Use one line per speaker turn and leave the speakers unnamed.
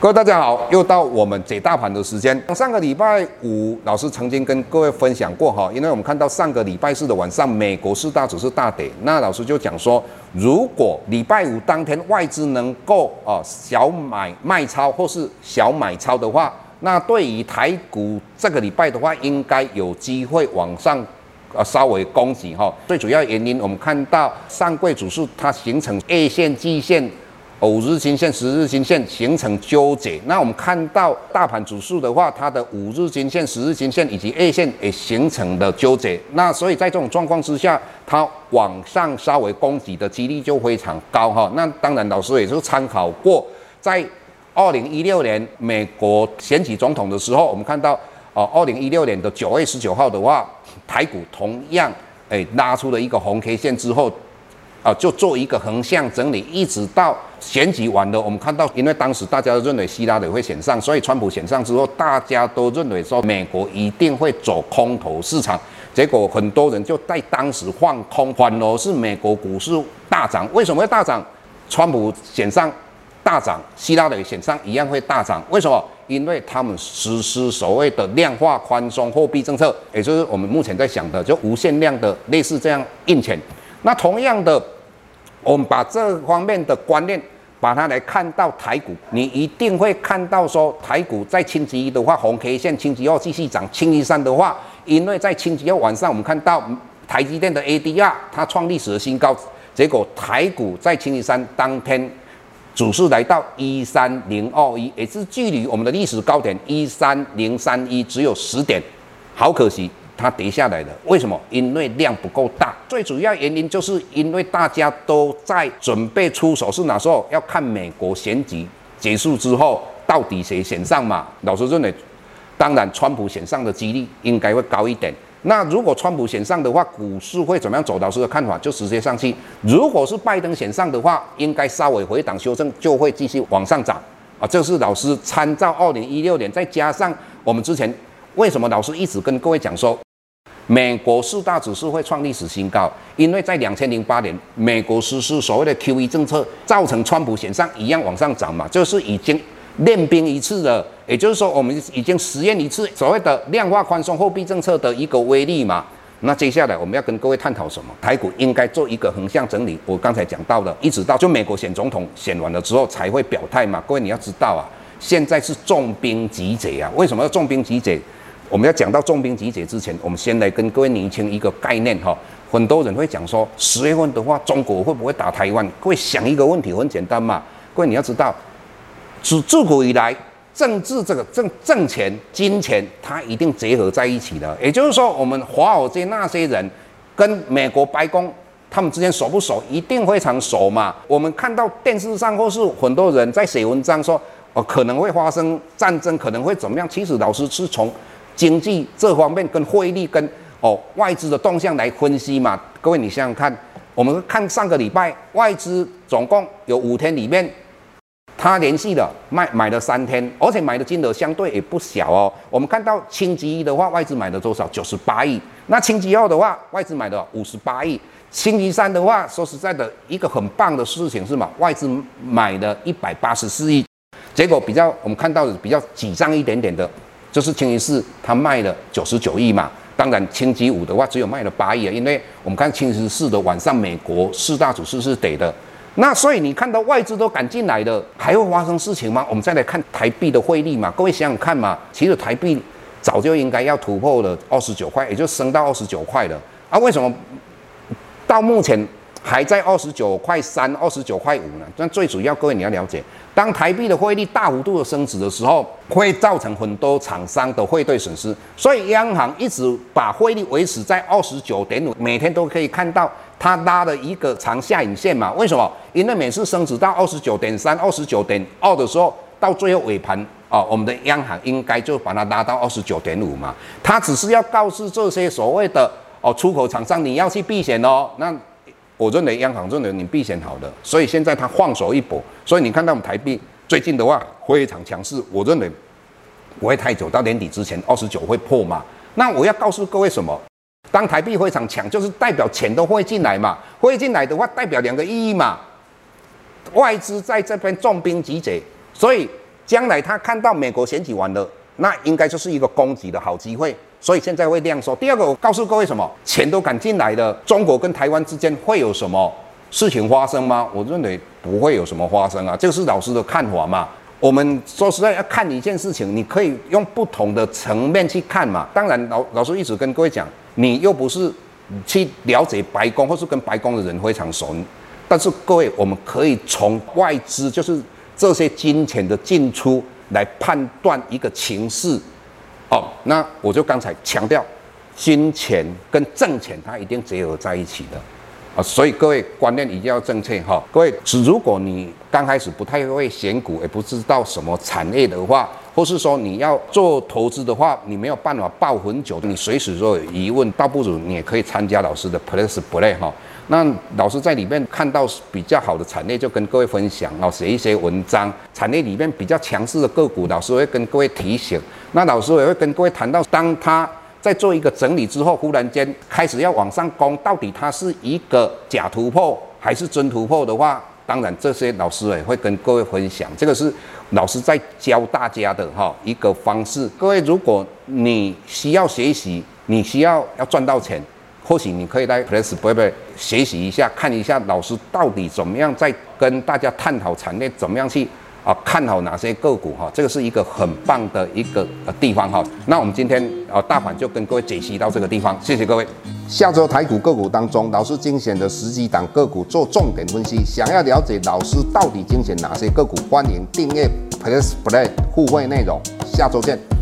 各位大家好，又到我们解大盘的时间。上个礼拜五，老师曾经跟各位分享过哈，因为我们看到上个礼拜四的晚上，美国四大指数大跌，那老师就讲说，如果礼拜五当天外资能够啊小买卖超或是小买超的话，那对于台股这个礼拜的话，应该有机会往上啊稍微攻击哈。最主要原因，我们看到上柜指数它形成 A 线、季线。五日均线、十日均线形成纠结，那我们看到大盘指数的话，它的五日均线、十日均线以及 A 线也形成了纠结，那所以在这种状况之下，它往上稍微攻击的几率就非常高哈。那当然，老师也是参考过，在二零一六年美国选举总统的时候，我们看到哦，二零一六年的九月十九号的话，台股同样诶拉出了一个红 K 线之后。啊，就做一个横向整理，一直到选举完了，我们看到，因为当时大家都认为希拉里会选上，所以川普选上之后，大家都认为说美国一定会走空头市场，结果很多人就在当时放空，反而是美国股市大涨。为什么会大涨？川普选上大涨，希拉里选上一样会大涨。为什么？因为他们实施所谓的量化宽松货币政策，也就是我们目前在想的，就无限量的类似这样印钱。那同样的，我们把这方面的观念，把它来看到台股，你一定会看到说，台股在星期一的话，红 K 线，星期二继续涨，星期三的话，因为在星期二晚上，我们看到台积电的 ADR 它创历史的新高，结果台股在星期三当天，指数来到一三零二一，也是距离我们的历史高点一三零三一只有十点，好可惜。它跌下来的，为什么？因为量不够大。最主要原因就是因为大家都在准备出手，是哪时候？要看美国选举结束之后，到底谁选上嘛？老师认为，当然川普选上的几率应该会高一点。那如果川普选上的话，股市会怎么样走？老师的看法就直接上去。如果是拜登选上的话，应该稍微回档修正，就会继续往上涨。啊，这是老师参照二零一六年，再加上我们之前为什么老师一直跟各位讲说。美国四大指数会创历史新高，因为在两千零八年，美国实施所谓的 QE 政策，造成川普选上一样往上涨嘛，就是已经练兵一次了。也就是说，我们已经实验一次所谓的量化宽松货币政策的一个威力嘛。那接下来我们要跟各位探讨什么？台股应该做一个横向整理。我刚才讲到的，一直到就美国选总统选完了之后才会表态嘛。各位你要知道啊，现在是重兵集结啊。为什么要重兵集结？我们要讲到重兵集结之前，我们先来跟各位厘清一个概念哈。很多人会讲说，十月份的话，中国会不会打台湾？各位想一个问题，很简单嘛。各位你要知道，自自古以来，政治这个挣挣钱、金钱，它一定结合在一起的。也就是说，我们华尔街那些人跟美国白宫他们之间熟不熟？一定非常熟嘛。我们看到电视上或是很多人在写文章说，哦，可能会发生战争，可能会怎么样？其实老师是从经济这方面跟汇率跟哦外资的动向来分析嘛，各位你想想看，我们看上个礼拜外资总共有五天里面，他连续的卖买了三天，而且买的金额相对也不小哦。我们看到星期一的话，外资买了多少？九十八亿。那星期二的话，外资买了五十八亿。星期三的话，说实在的，一个很棒的事情是嘛，外资买了一百八十四亿。结果比较我们看到的比较紧张一点点的。就是清一四，他卖了九十九亿嘛。当然，星期五的话只有卖了八亿啊。因为我们看清一四的晚上，美国四大指数是跌的。那所以你看到外资都敢进来的，还会发生事情吗？我们再来看台币的汇率嘛。各位想想看嘛，其实台币早就应该要突破了二十九块，也就升到二十九块了啊。为什么到目前还在二十九块三、二十九块五呢？但最主要，各位你要了解。当台币的汇率大幅度的升值的时候，会造成很多厂商的汇兑损失，所以央行一直把汇率维持在二十九点五，每天都可以看到它拉了一个长下影线嘛？为什么？因为每次升值到二十九点三、二十九点二的时候，到最后尾盘啊，我们的央行应该就把它拉到二十九点五嘛。它只是要告诉这些所谓的哦出口厂商，你要去避险哦。那我认为央行认为你避险好的，所以现在他放手一搏，所以你看到我们台币最近的话非常强势。我认为不会太久，到年底之前二十九会破嘛。那我要告诉各位什么？当台币非常强，就是代表钱都会进来嘛。会进来的话，代表两个意义嘛。外资在这边重兵集结，所以将来他看到美国选举完了，那应该就是一个攻击的好机会，所以现在会这样说。第二个，我告诉各位什么？钱都敢进来的，中国跟台湾之间会有什么事情发生吗？我认为不会有什么发生啊，这是老师的看法嘛。我们说实在要看一件事情，你可以用不同的层面去看嘛。当然老，老老师一直跟各位讲，你又不是去了解白宫，或是跟白宫的人非常熟，但是各位，我们可以从外资，就是。这些金钱的进出来判断一个情势，哦，那我就刚才强调，金钱跟挣钱它一定结合在一起的，啊，所以各位观念一定要正确哈。各位，是如果你刚开始不太会选股，也不知道什么产业的话，或是说你要做投资的话，你没有办法抱很久，你随时都有疑问，倒不如你也可以参加老师的 Plus Play 哈。那老师在里面看到比较好的产业，就跟各位分享哦，写一些文章。产业里面比较强势的个股，老师会跟各位提醒。那老师也会跟各位谈到，当他在做一个整理之后，忽然间开始要往上攻，到底它是一个假突破还是真突破的话，当然这些老师也会跟各位分享。这个是老师在教大家的哈一个方式。各位，如果你需要学习，你需要要赚到钱。或许你可以来 Press Play 学习一下，看一下老师到底怎么样在跟大家探讨产业，怎么样去啊看好哪些个股哈，这个是一个很棒的一个呃地方哈。那我们今天啊大盘就跟各位解析到这个地方，谢谢各位。下周台股个股当中，老师精选的十几档个股做重点分析，想要了解老师到底精选哪些个股，欢迎订阅 Plus Play 互惠内容。下周见。